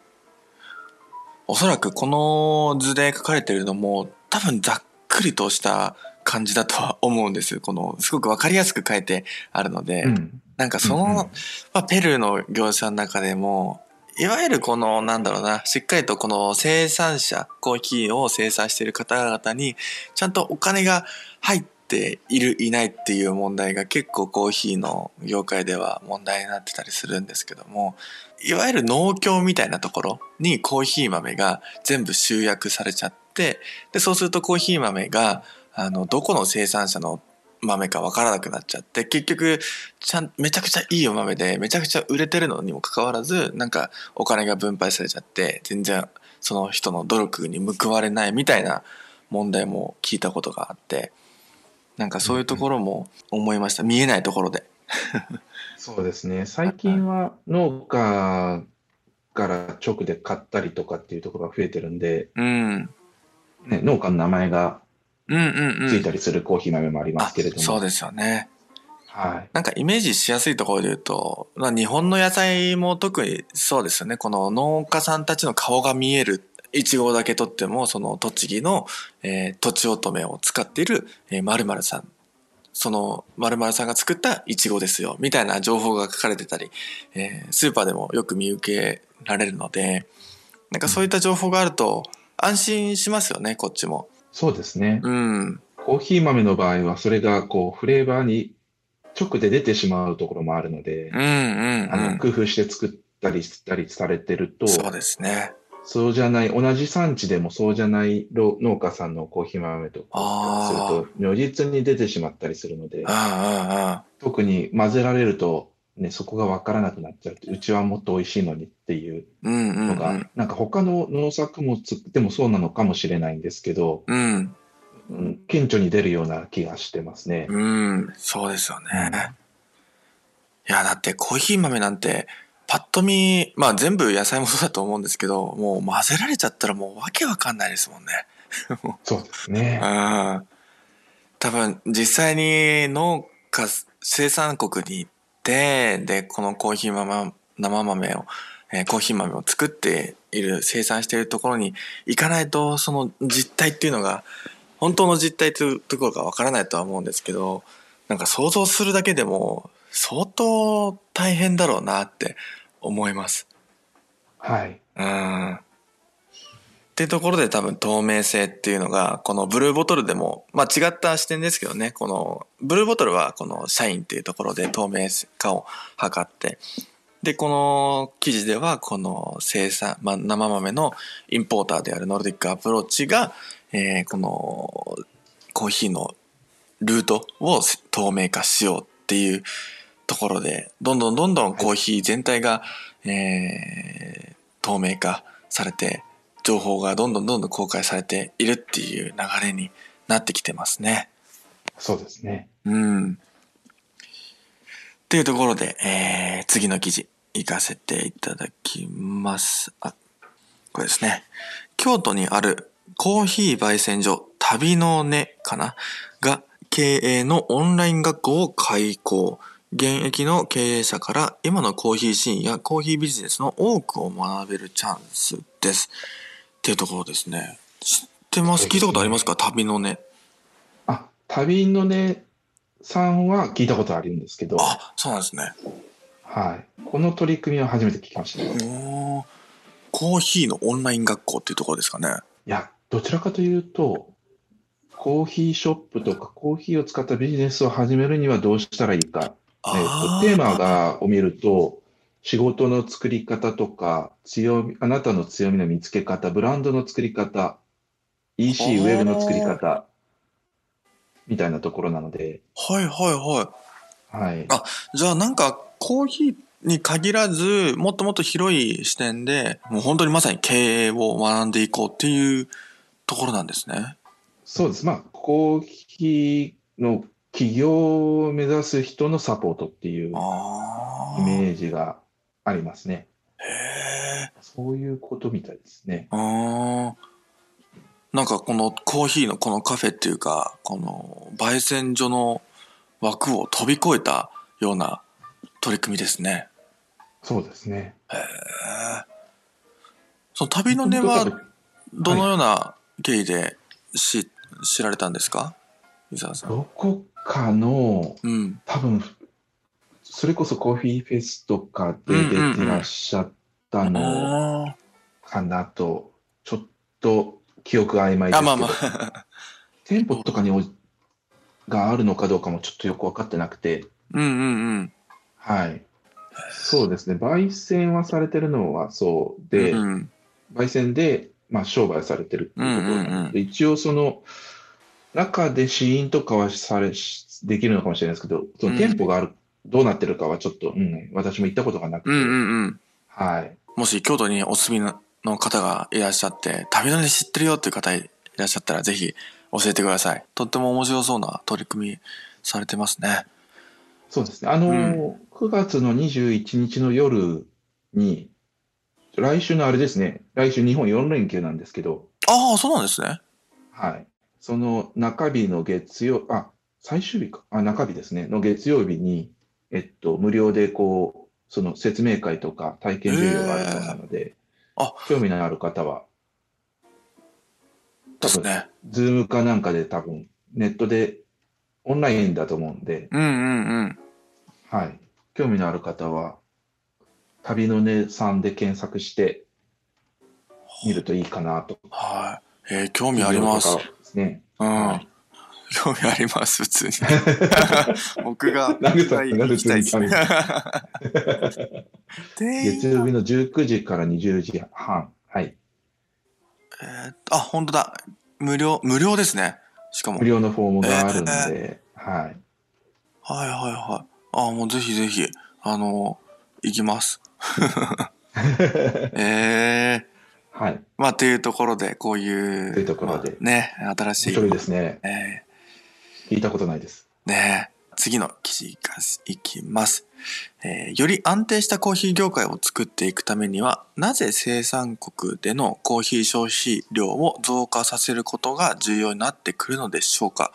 おそらくこの図で書かれてるのも多分ざっくりとした感じだとは思うんです。このすごくわかりやすく書いてあるので、うん、なんかその、うんうん、まあ、ペルーの業者の中でも、いわゆるこの、なんだろうな、しっかりとこの生産者、コーヒーを生産している方々に、ちゃんとお金が入っている、いないっていう問題が結構コーヒーの業界では問題になってたりするんですけども、いわゆる農協みたいなところにコーヒー豆が全部集約されちゃって、で、そうするとコーヒー豆が、あの、どこの生産者の豆かわからなくなっちゃって、結局、ちゃん、めちゃくちゃいいお豆で、めちゃくちゃ売れてるのにもかかわらず、なんかお金が分配されちゃって、全然その人の努力に報われないみたいな問題も聞いたことがあって、なんかそういうところも思いました。見えないところで。そうですね。最近は農家から直で買ったりとかっていうところが増えてるんで、うん。ね、農家の名前がうんうんうん。ついたりするコーヒー豆もありますけれども。そうですよね。はい。なんかイメージしやすいところで言うと、まあ、日本の野菜も特にそうですよね。この農家さんたちの顔が見えるいちごだけとっても、その栃木の、えー、とちおとめを使っている、えー、〇〇さん。その〇〇さんが作ったいちごですよ。みたいな情報が書かれてたり、えー、スーパーでもよく見受けられるので、なんかそういった情報があると安心しますよね、こっちも。そうですね。うん。コーヒー豆の場合は、それがこう、フレーバーに直で出てしまうところもあるので、うんうん、うん、あの工夫して作ったりしたりされてると、そうですね。そうじゃない、同じ産地でもそうじゃない農家さんのコーヒー豆とかすると、如実に出てしまったりするので、特に混ぜられると、ね、そこが分からなくなっちゃう。うちはもっと美味しいのにっていうのが、うんうんうん、なんか他の農作物でもそうなのかもしれないんですけど、うん、うん、顕著に出るような気がしてますね。うん、そうですよね。いや、だってコーヒー豆なんて、パッと見、まあ全部野菜もそうだと思うんですけど、もう混ぜられちゃったらもうわけわかんないですもんね。そうですね。うん。多分実際に農家、生産国に行で、このコーヒー豆、生豆を、えー、コーヒー豆を作っている、生産しているところに行かないと、その実態っていうのが、本当の実態というところがわからないとは思うんですけど、なんか想像するだけでも相当大変だろうなって思います。はい。うん。ってところで多分透明性っていうのが、このブルーボトルでも、まあ違った視点ですけどね、このブルーボトルはこの社員っていうところで透明化を図って、で、この記事ではこの生産、まあ、生豆のインポーターであるノルディックアプローチが、えー、このコーヒーのルートを透明化しようっていうところで、どんどんどんどんコーヒー全体が、えー、透明化されて、情報がどんどんどんどん公開されているっていう流れになってきてますね。そうですね。うん。っていうところで、えー、次の記事行かせていただきます。あ、これですね。京都にあるコーヒー焙煎所旅の根かな？が経営のオンライン学校を開講。現役の経営者から今のコーヒーシーンやコーヒービジネスの多くを学べるチャンスです。っていうところですね。知ってます？聞いたことありますか？旅のね。あ、旅のねさんは聞いたことあるんですけど。あ、そうなんですね。はい。この取り組みは初めて聞きました、ね。コーヒーのオンライン学校っていうところですかね。いや、どちらかというと、コーヒーショップとかコーヒーを使ったビジネスを始めるにはどうしたらいいか。えー、とテーマがを見ると、仕事の作り方とか、強み、あなたの強みの見つけ方、ブランドの作り方、EC、ウェブの作り方、みたいなところなので。はいはいはい。はい。あ、じゃあなんかコーヒーに限らず、もっともっと広い視点で、もう本当にまさに経営を学んでいこうっていうところなんですね。そうです。まあ、コーヒーの起業を目指す人のサポートっていうイメージがありますね。へそういうことみたいですね。あなんかこのコーヒーのこのカフェっていうか、この焙煎所の枠を飛び越えたような取り組みですね。そうですね。へその旅の根はどのような経緯で知,、はい、知られたんですか？伊沢さん。どこかの、うん、多分それこそコーヒーフェスとかで出てらっしゃったのかなと、ちょっと記憶曖昧ですけど、まあまあ、店舗とかにがあるのかどうかもちょっとよく分かってなくて、うんうんうん。はい。そうですね、焙煎はされてるのはそうで、うんうん、焙煎で、まあ、商売されてるっていうところなので、一応その、中で試飲とかはされ、できるのかもしれないですけど、その店舗があるどうなってるかはちょっと、うん、私も行ったことがなくて。うんうんうん。はい。もし京都にお住みの方がいらっしゃって、旅ので知ってるよっていう方いらっしゃったら、ぜひ教えてください。とっても面白そうな取り組みされてますね。そうですね。あの、うん、9月の21日の夜に、来週のあれですね、来週日本4連休なんですけど。ああ、そうなんですね。はい。その中日の月曜、あ、最終日か、あ、中日ですね、の月曜日に、えっと、無料でこう、その説明会とか体験授業があるそうなので、あ興味のある方は、ですね。ズームかなんかで多分、ネットでオンラインだと思うんで、うんうんうん。はい。興味のある方は、旅のねさんで検索して見るといいかなと。はい。えー、興味あります。ですね。うん。はい興味あります、普通に。僕が。なぐさんが普通に。月曜日の19時から20時半。はい。えー、あ、本当だ。無料、無料ですね。しかも。無料のフォームがあるんで、えー、はい。はいはいはい。あ、もうぜひぜひ、あの、行きます。え えー。はい。まあ、っていうところで、こういう。というところで。まあ、ね、新しい。面白いですね。え聞いたことないです。ね次の記事がいきます、えー、より安定したコーヒー業界を作っていくためには、なぜ生産国でのコーヒー消費量を増加させることが重要になってくるのでしょうか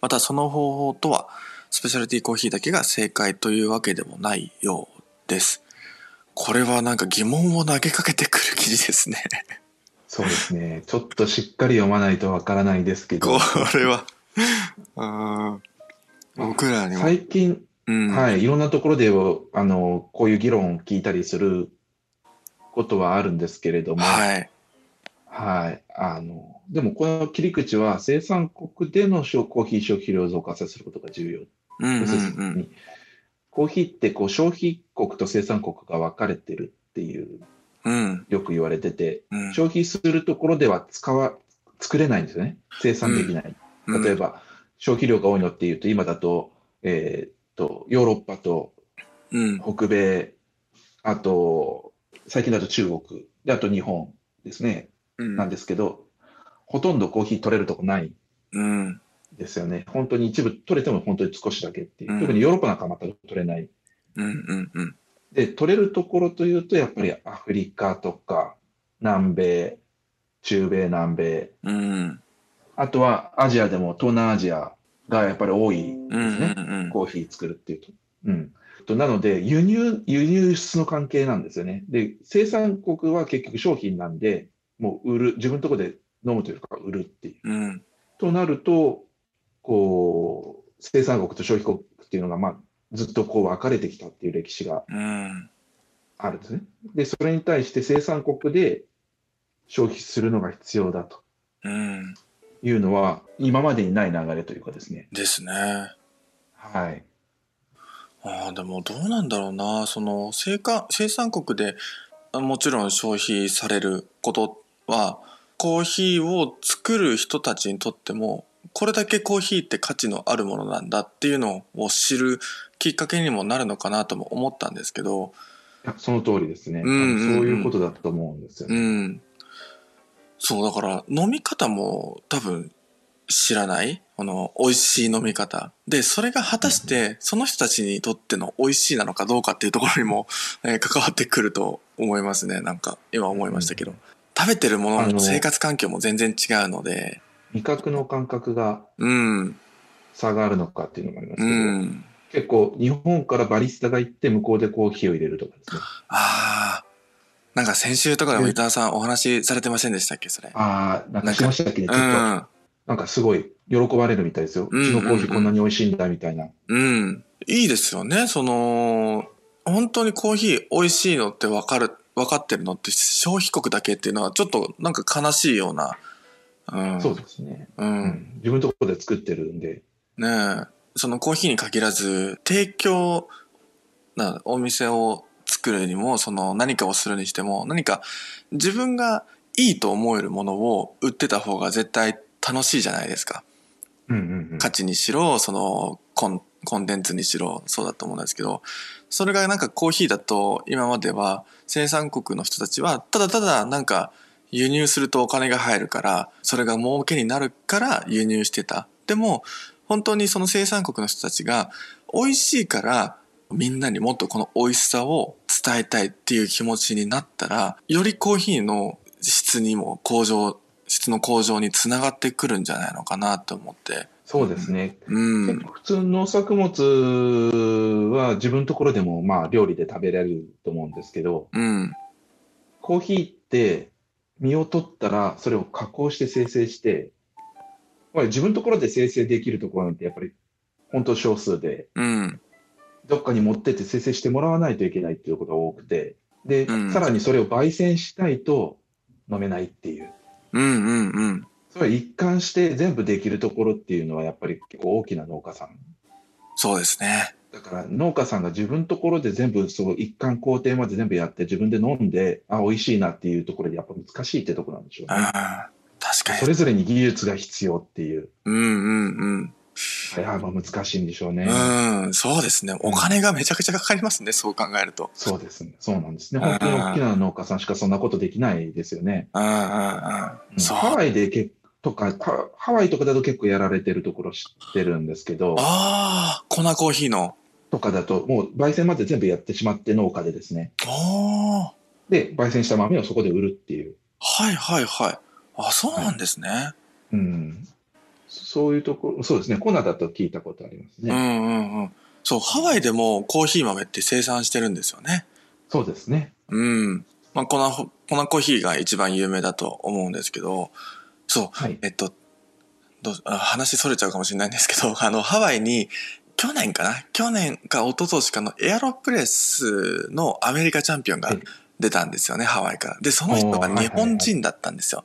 またその方法とは、スペシャルティーコーヒーだけが正解というわけでもないようです。これはなんか疑問を投げかけてくる記事ですね。そうですね。ちょっとしっかり読まないとわからないですけど。これは、うん。僕らにも。最近、うん、はい、いろんなところで、あの、こういう議論を聞いたりすることはあるんですけれども、はい。はい。あの、でもこの切り口は生産国でのコーヒー消費量を増加させることが重要。うんうんうん。にコーヒーってこう消費国と生産国が分かれてるっていう、うん。よく言われてて、うん。消費するところでは使わ、作れないんですよね。生産できない。うん例えば、消費量が多いのっていうと、今だと、えーっと、ヨーロッパとうん。北米、あと、最近だと中国、で、あと日本ですね、うんなんですけど、ほとんどコーヒー取れるとこないうん。ですよね。本当に一部取れても本当に少しだけっていう。うん特にヨーロッパなんかはまた取れない。うんうんうん。で、取れるところというと、やっぱりアフリカとか、南米、中米、南米、うん。あとはアジアでも東南アジアがやっぱり多いですうんね。うんうん。コーヒー作るっていうと。うん。となので、輸入、輸入輸出の関係なんですよね。で、生産国は結局商品なんで、もう売る、自分のところで飲むというか売るっていう。うん。となると、こう、生産国と消費国っていうのが、まあ、ずっとこう分かれてきたっていう歴史がうん。あるんですね。で、それに対して生産国で消費するのが必要だとうん。いうのは、今までにない流れというかですね。ですね。はい。ああ、でもどうなんだろうな。その、生産、生産国で、あもちろん消費されることは、コーヒーを作る人たちにとっても、これだけコーヒーって価値のあるものなんだっていうのを知るきっかけにもなるのかなとも思ったんですけど、その通りですね。うんうんうんそういうことだと思うんですようね。ん。そう、だから飲み方も多分知らない？あの、美味しい飲み方。で、それが果たしてその人たちにとっての美味しいなのかどうかっていうところにも、えー関わってくると思いますね。なんか、今思いましたけど。食べてるものあのも生活環境も全然違うので、味覚の感覚がうん、差があるのかっていうのもありますうけど、ん。結構日本からバリスタが行って向こうでコーヒーを入れるとかですね。ああ。なんか先週とかでも伊沢さんお話しされてませんでしたっけ、それ？ああ、なんかしましたっけね、ちょっと。うん。なんかすごい喜ばれるみたいですよ。うちのコーヒーこんなに美味しいんだみたいな。うん。いいですよね。その、本当にコーヒー美味しいのって分かる、分かってるのって消費国だけっていうのはちょっとなんか悲しいような。うん。そうですね。う。うんん。自分のところで作ってるんで。ねえ。そのコーヒーに限らず、提供、な、お店を作るにも、その何かをするにしても、何か自分がいいと思えるものを売ってた方が絶対楽しいじゃないですか。うんうんうん。価値にしろ、そのコンコンテンツにしろ、そうだと思うんですけど、それがなんかコーヒーだと、今までは生産国の人たちは、ただただなんか輸入するとお金が入るから、それが儲けになるから輸入してた。でも、本当にその生産国の人たちが、美味しいから、みんなにもっとこの美味しさを伝えたいっていう気持ちになったら、よりコーヒーの質にも向上、質の向上につながってくるんじゃないのかなと思って。そうですね。うん。普通の農作物は自分のところでもまあ料理で食べられると思うんですけど、うん。コーヒーって実を取ったらそれを加工して生成して、まあ、自分のところで生成できるところなんてやっぱり本当少数で、うん。どっかに持ってって生成してもらわないといけないっていうことが多くて、で、うんさらにそれを焙煎したいと飲めないっていう。うんうんうん。それは一貫して全部できるところっていうのはやっぱり結構大きな農家さん。そうですね。だから農家さんが自分のところで全部そう一貫工程まで全部やって自分で飲んで、あ、美味しいなっていうところでやっぱ難しいってところなんでしょううん。ね。確かに。それぞれに技術が必要っていう。うんうんうん。いや、まあ難しいんでしょうね。うん、そうですね。お金がめちゃくちゃかかりますね、そう考えると。そうですね。そうなんですね。本当に大きな農家さんしかそんなことできないですよね。うんうんうん。ハワイでけとか、ハハワイとかだと結構やられてるところ知ってるんですけど、ああ、粉コーヒーの。とかだともう焙煎まで全部やってしまって農家でですね。おー。で、焙煎した豆をそこで売るっていう。はいはいはい。あ、そうなんですね。うん。そういうところ、そうですね。コナだと聞いたことありますね。うんうんうん。そう、ハワイでもコーヒー豆って生産してるんですよね。そうですね。うん。まあ、粉、粉コーヒーが一番有名だと思うんですけど、そう、はい、えっと、どう話それちゃうかもしれないんですけど、あの、ハワイに、去年かな？去年か一昨年かのエアロプレスのアメリカチャンピオンが出たんですよね、ハワイから。で、その人が日本人だったんですよ。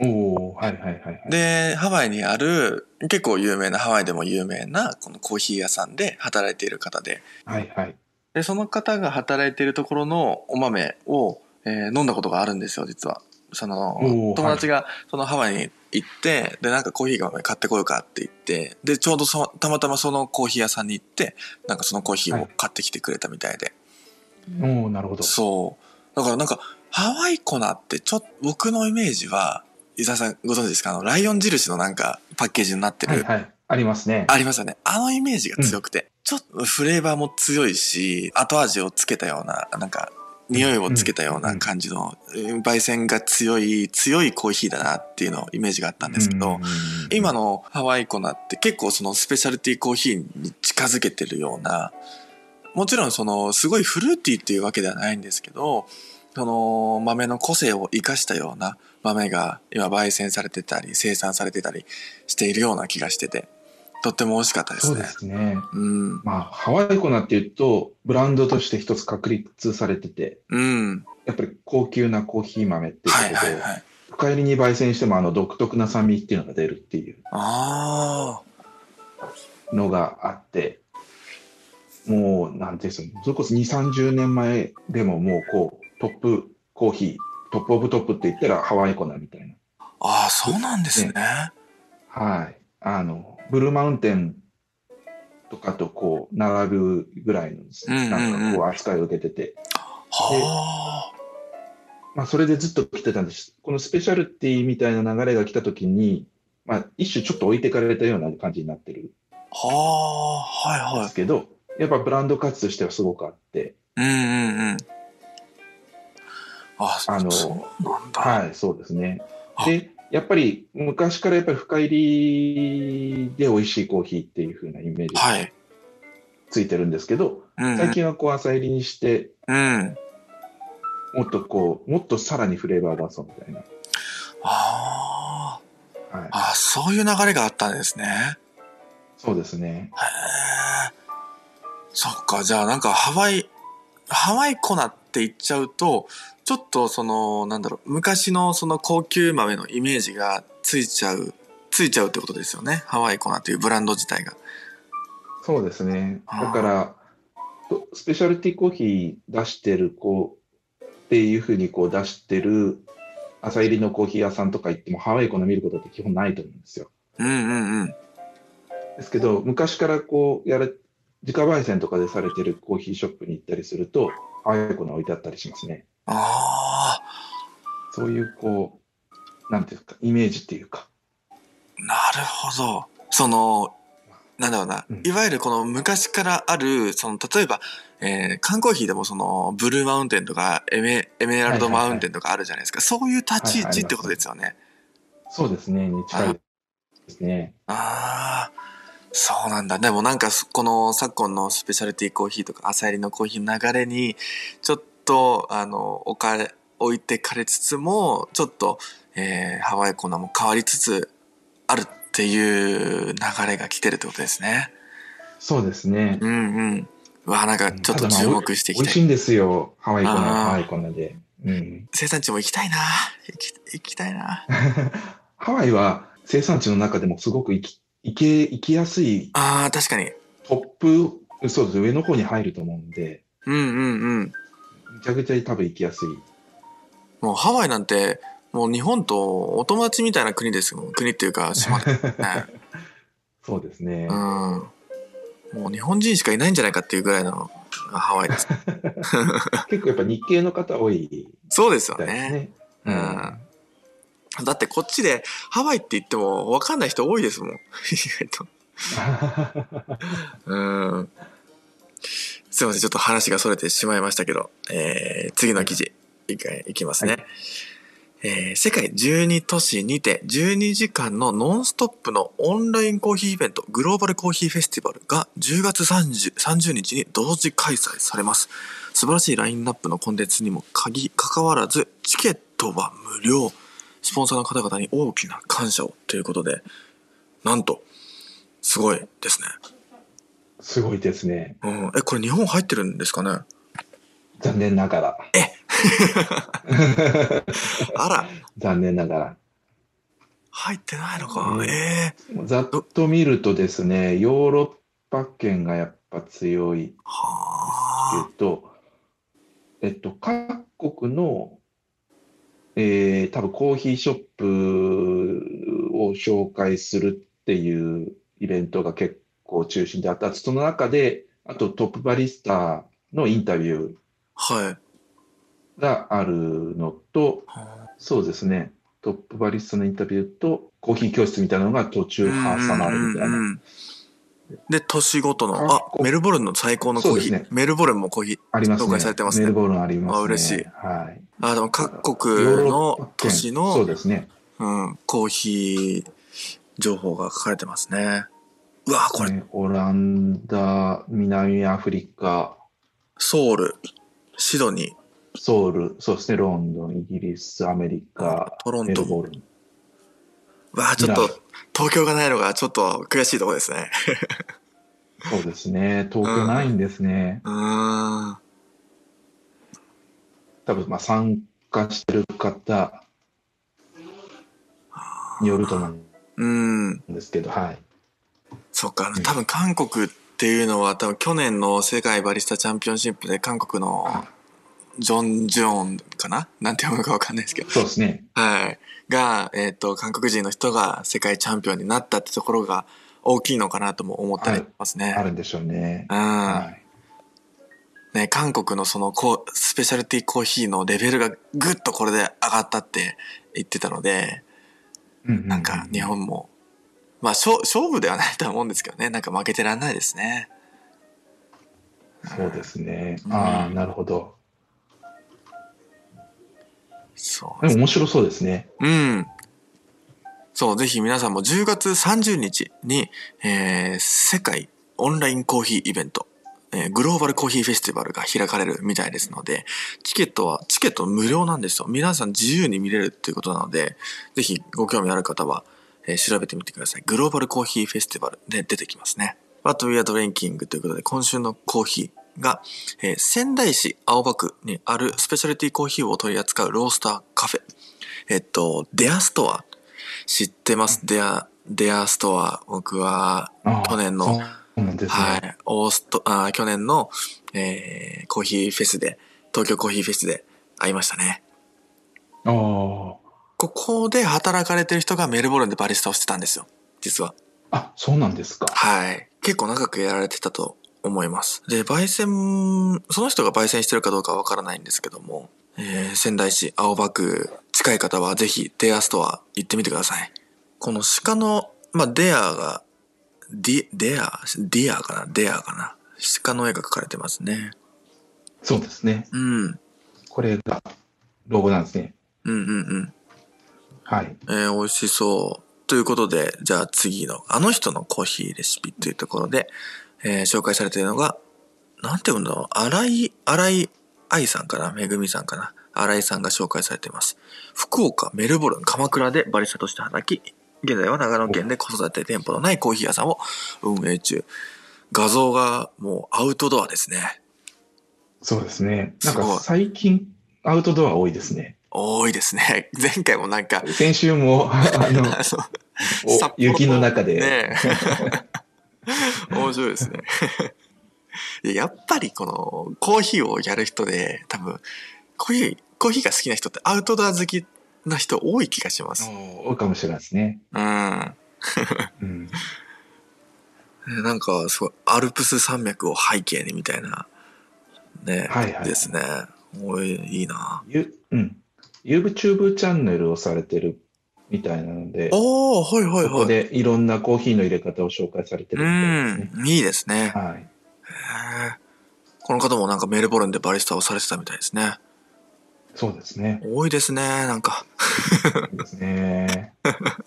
おはいはいはい、はい。で、ハワイにある、結構有名な、ハワイでも有名な、このコーヒー屋さんで働いている方で。はいはい。で、その方が働いているところのお豆を、えー、飲んだことがあるんですよ、実は。その、友達がそのハワイに行って、で、なんかコーヒーが買ってこようかって言って、で、ちょうどそたまたまそのコーヒー屋さんに行って、なんかそのコーヒーを買ってきてくれたみたいで。はい、おなるほど。そう。だからなんか、ハワイ粉ってちょっと、僕のイメージは、伊沢さんご存知ですか？あの、ライオン印のなんかパッケージになってる。はい、はい、ありますね。ありますよね。あのイメージが強くて、うん、ちょっとフレーバーも強いし、後味をつけたような、なんか、匂いをつけたような感じの、焙煎が強い、強いコーヒーだなっていうのイメージがあったんですけど、今のハワイ粉って結構そのスペシャルティーコーヒーに近づけてるような、もちろんそのすごいフルーティーっていうわけではないんですけど、その豆の個性を生かしたような豆が今焙煎されてたり生産されてたりしているような気がしててとっても美味しかったですね。そうですね。うん。まあ、ハワイ粉っていうと、ブランドとして一つ確立されてて、うん。やっぱり高級なコーヒー豆っていうことで、はいはいはい、深入りに焙煎してもあの独特な酸味っていうのが出るっていうのがあって、もう、なんていうんですか、それこそ2、30年前でももうこう、トップコーヒー、トップオブトップって言ったらハワイ粉みたいな。ああ、そうなんですね。ねはい。あの、ブルーマウンテンとかとこう、並ぶぐらいのですね、なんかこう、扱いを受けてて。はあ。まあ、それでずっと来てたんです。このスペシャルティみたいな流れが来たときに、まあ、一種ちょっと置いてかれたような感じになってる。はあ、はいはい。ですけど、やっぱブランド価値としてはすごくあって。うんうんうん。あ、あの、はい、そうですね。で、やっぱり昔からやっぱり深入りで美味しいコーヒーっていう風なイメージがついてるんですけど、はい最近はこう浅入りにして、うん、もっとこう、もっとさらにフレーバー出そうみたいな。ああ、はい、あそういう流れがあったんですね。そうですね。へえ。そっか、じゃあなんかハワイ、ハワイ粉って言っちゃうと、ちょっとその、なんだろう、昔のその高級豆のイメージがついちゃう、ついちゃうってことですよね。ハワイコナというブランド自体が。そうですね。だから、スペシャルティコーヒー出してる子っていうふうにこう出してる朝入りのコーヒー屋さんとか行ってもハワイコナ見ることって基本ないと思うんですよ。うんうんうん。ですけど、昔からこうやる、自家焙煎とかでされてるコーヒーショップに行ったりすると、ハワイコナ置いてあったりしますね。ああ。そういう、こう、なんていうか、イメージっていうか。なるほど。その、なんだろうな、うん、いわゆるこの昔からある、その、例えば、えー、缶コーヒーでもその、ブルーマウンテンとかエメ、エメラルドマウンテンとかあるじゃないですか。そういう立ち位置ってことですよね。はいはいそうですね、に近いですね。ああ。そうなんだ。でもなんか、この昨今のスペシャルティーコーヒーとか朝入りのコーヒーの流れに、ちょっと、あの、置かれ、置いてかれつつも、ちょっと、えー、ハワイコーナーも変わりつつあるっていう流れが来てるってことですね。そうですね。うんうん。うわ、なんかちょっと注目していきたい。美味しいんですよ。ハワイコーナー、ハワイコーナーで。うん。生産地も行きたいな行き行きたいな ハワイは生産地の中でもすごく行き、行け、行きやすい。ああ、確かに。トップ、そうです。上の方に入ると思うんで。うんうんうん。めちゃくちゃ多分行きやすい。もうハワイなんて、もう日本とお友達みたいな国ですよ。国っていうか島、ね、そうですね。うん。もう日本人しかいないんじゃないかっていうぐらいのハワイです。結構やっぱ日系の方多い、ね、そうですよね。うん。だってこっちでハワイって言っても分かんない人多いですもん。意外と。うん。すいません、ちょっと話が逸れてしまいましたけど、えー、次の記事、いいきますね。えー、世界12都市にて12時間のノンストップのオンラインコーヒーイベントグローバルコーヒーフェスティバルが10月 30, 30日に同時開催されます。素晴らしいラインナップのコンテンツにも限かかわらずチケットは無料。スポンサーの方々に大きな感謝をということで、なんと、すごいですね。すごいですね。うん、え、これ日本入ってるんですかね？残念ながら。え あら。残念ながら。入ってないのか。ええー、ざっと見るとですね、ヨーロッパ圏がやっぱ強いですけど、えっと、各国の、えー、多分コーヒーショップを紹介するっていうイベントが結構中心であった。その中で、あとトップバリスタのインタビュー。はい。があるのと、そうですね、トップバリスタのインタビューと、コーヒー教室みたいなのが途中挟まるみたいな。で、年ごとの、あ、メルボルンの最高のコーヒー。ね、メルボルンもコーヒー、あります紹介されてますね。メルボルンありますね。あ、嬉しい。はい。あ、でも各国の都市の、そうですね。うん、コーヒー情報が書かれてますね。うわこれ、ね、オランダ、南アフリカ、ソウル、シドニー、ソウル、そうですね、ロンドン、イギリス、アメリカ、トロント。ボルン。わあ、ちょっと、東京がないのがちょっと悔しいところですね。そうですね、東京ないんですね。うん。多分、まあ、参加してる方によると思うんですけど、はい。そっか、多分韓国っていうのは、多分去年の世界バリスタチャンピオンシップで韓国のジョン・ジョンかな？なんて読むのかわかんないですけど。そうですね。はい。が、えっ、ー、と、韓国人の人が世界チャンピオンになったってところが大きいのかなとも思ったりしますね。あるんでしょうね。うん。はい、ね、韓国のそのこう、スペシャルティーコーヒーのレベルがぐっとこれで上がったって言ってたので、うんうんうん、なんか日本も、まあ勝勝負ではないとは思うんですけどね、なんか負けてらんないですね。そうですね。ああ、なるほど。そう、ね。面白そうですね。うん。そう、ぜひ皆さんも10月30日に、えー、世界オンラインコーヒーイベント、えー、グローバルコーヒーフェスティバルが開かれるみたいですので、チケットは、チケット無料なんですよ。皆さん自由に見れるっていうことなので、ぜひご興味ある方は、えー、調べてみてください。グローバルコーヒーフェスティバルで出てきますね。What We Are Drinking ということで、今週のコーヒー、が、えー、仙台市青葉区にあるスペシャリティコーヒーを取り扱うロースターカフェ。えっと、デアストア。知ってます、デア、デアストア。僕は、去年の、ね、はい、オースト、あ去年の、えー、コーヒーフェスで、東京コーヒーフェスで会いましたね。ああ。ここで働かれてる人がメルボルンでバリスタをしてたんですよ。実は。あ、そうなんですか。はい。結構長くやられてたと思います。で、焙煎、その人が焙煎してるかどうかわからないんですけども、えー、仙台市青葉区近い方はぜひデアストア行ってみてください。この鹿の、まあ、デアが、ディ、デア、ディアかな？デアかな？鹿の絵が描かれてますね。そうですね。うん。これがロゴなんですね。うんうんうん。はい。えー、美味しそう。ということで、じゃあ次の、あの人のコーヒーレシピというところで、えー、紹介されているのが、なんて言うんだろう、荒井、荒井愛さんかな、めぐみさんかな、荒井さんが紹介されています。福岡、メルボルン、鎌倉でバリスタとして働き、現在は長野県で子育て店舗のないコーヒー屋さんを運営中。画像がもうアウトドアですね。そうですね。なんか最近アウトドア多いですね。多いですね。前回もなんか。先週も、あの、雪の中で。ね 面白いですね。やっぱりこのコーヒーをやる人で多分コーヒー、コーヒーが好きな人ってアウトドア好きな人多い気がします。多いかもしれないですね。うん。うん、なんかすごいアルプス山脈を背景にみたいなね、はいはい、ですね。おいいいな。ゆうん。YouTube チャンネルをされてるみたいなので、ああ、はいはいはい。ここでいろんなコーヒーの入れ方を紹介されてるみたいですね。うん、いいですね。はい。この方もなんかメルボルンでバリスタをされてたみたいですね。そうですね。多いですね、なんか。ですね。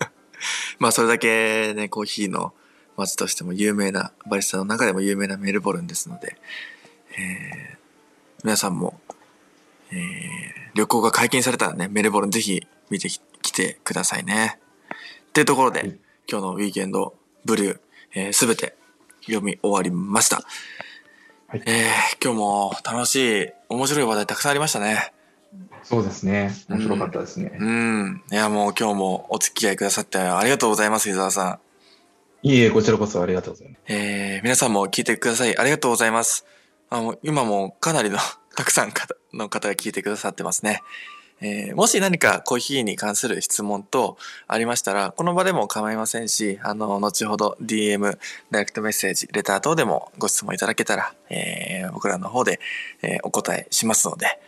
まあそれだけね、コーヒーの街としても有名な、バリスタの中でも有名なメルボルンですので、えー、皆さんも、えー、旅行が解禁されたらね、メルボルンぜひ見てきてくださいね。っていうところで、今日のウィーケンドブルー、えー、全て読み終わりました。はい、えー、今日も楽しい、面白い話題たくさんありましたね。そうですね。面白かったですね。うん。うん、いや、もう今日もお付き合いくださってありがとうございます、伊沢さん。いいえ、こちらこそありがとうございます。えー、皆さんも聞いてください。ありがとうございます。あの、今もかなりのたくさんの方が聞いてくださってますね。えー、もし何かコーヒーに関する質問等ありましたら、この場でも構いませんし、あの、後ほど DM、ダイレクトメッセージ、レター等でもご質問いただけたら、えー、僕らの方で、えー、お答えしますので、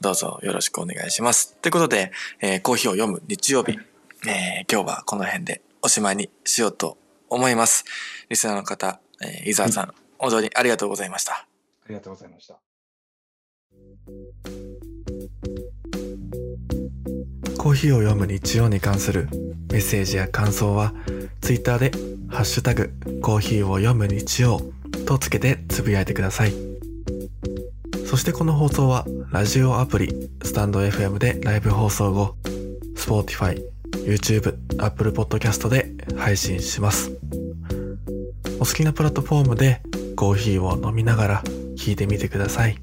どうぞよろしくお願いします。ということで、えー、コーヒーを読む日曜日、えー、今日はこの辺でおしまいにしようと思います。リスナーの方、えー、伊沢さん、はい、本当にありがとうございました。ありがとうございました。コーヒーを読む日曜に関するメッセージや感想は、ツイッターで、ハッシュタグ、コーヒーを読む日曜とつけてつぶやいてください。そしてこの放送は、ラジオアプリ、スタンド FM でライブ放送後、Spotify、YouTube、Apple Podcast で配信します。お好きなプラットフォームでコーヒーを飲みながら聞いてみてください。